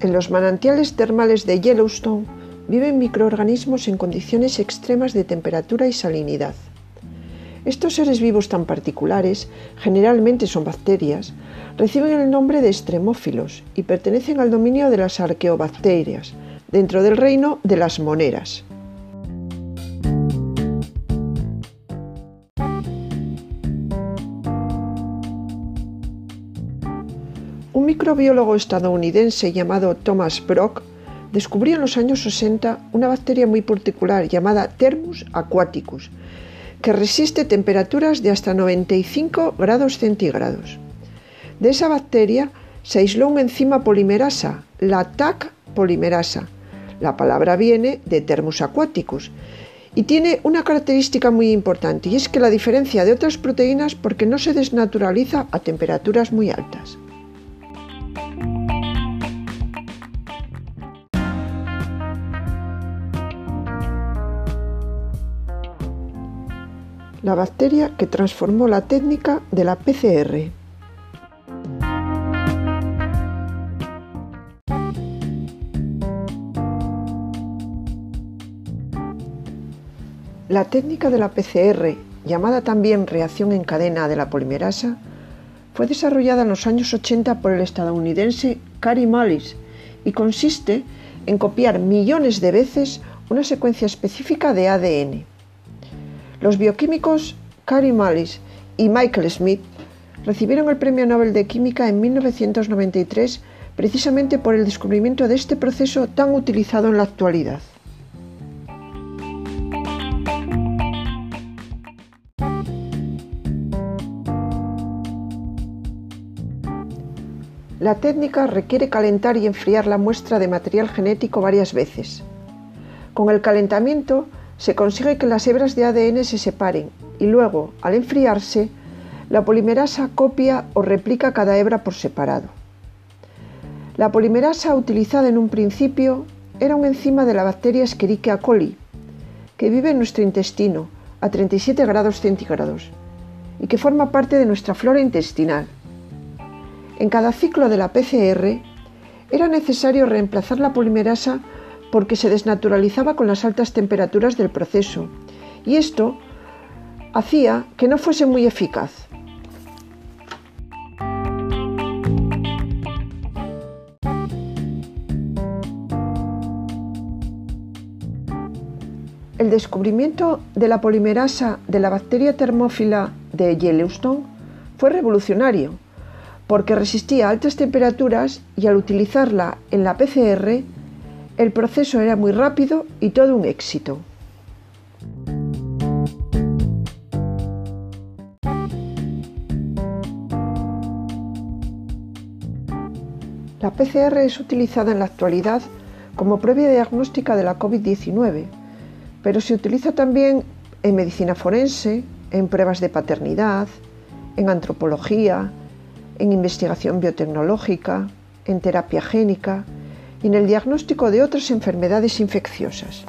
En los manantiales termales de Yellowstone viven microorganismos en condiciones extremas de temperatura y salinidad. Estos seres vivos tan particulares, generalmente son bacterias, reciben el nombre de extremófilos y pertenecen al dominio de las arqueobacterias, dentro del reino de las moneras. Un microbiólogo estadounidense llamado Thomas Brock descubrió en los años 60 una bacteria muy particular llamada Thermus aquaticus, que resiste temperaturas de hasta 95 grados centígrados. De esa bacteria se aisló una enzima polimerasa, la TAC polimerasa. La palabra viene de Thermus aquaticus y tiene una característica muy importante y es que la diferencia de otras proteínas porque no se desnaturaliza a temperaturas muy altas. La bacteria que transformó la técnica de la PCR. La técnica de la PCR, llamada también reacción en cadena de la polimerasa, fue desarrollada en los años 80 por el estadounidense Cary Mullis y consiste en copiar millones de veces una secuencia específica de ADN. Los bioquímicos Cary Mullis y Michael Smith recibieron el Premio Nobel de Química en 1993 precisamente por el descubrimiento de este proceso tan utilizado en la actualidad. La técnica requiere calentar y enfriar la muestra de material genético varias veces. Con el calentamiento se consigue que las hebras de ADN se separen y luego, al enfriarse, la polimerasa copia o replica cada hebra por separado. La polimerasa utilizada en un principio era una enzima de la bacteria Escherichia coli, que vive en nuestro intestino a 37 grados centígrados y que forma parte de nuestra flora intestinal. En cada ciclo de la PCR era necesario reemplazar la polimerasa porque se desnaturalizaba con las altas temperaturas del proceso y esto hacía que no fuese muy eficaz. El descubrimiento de la polimerasa de la bacteria termófila de Yellowstone fue revolucionario porque resistía altas temperaturas y al utilizarla en la PCR el proceso era muy rápido y todo un éxito. La PCR es utilizada en la actualidad como prueba diagnóstica de la COVID-19, pero se utiliza también en medicina forense, en pruebas de paternidad, en antropología, en investigación biotecnológica, en terapia génica, en el diagnóstico de otras enfermedades infecciosas.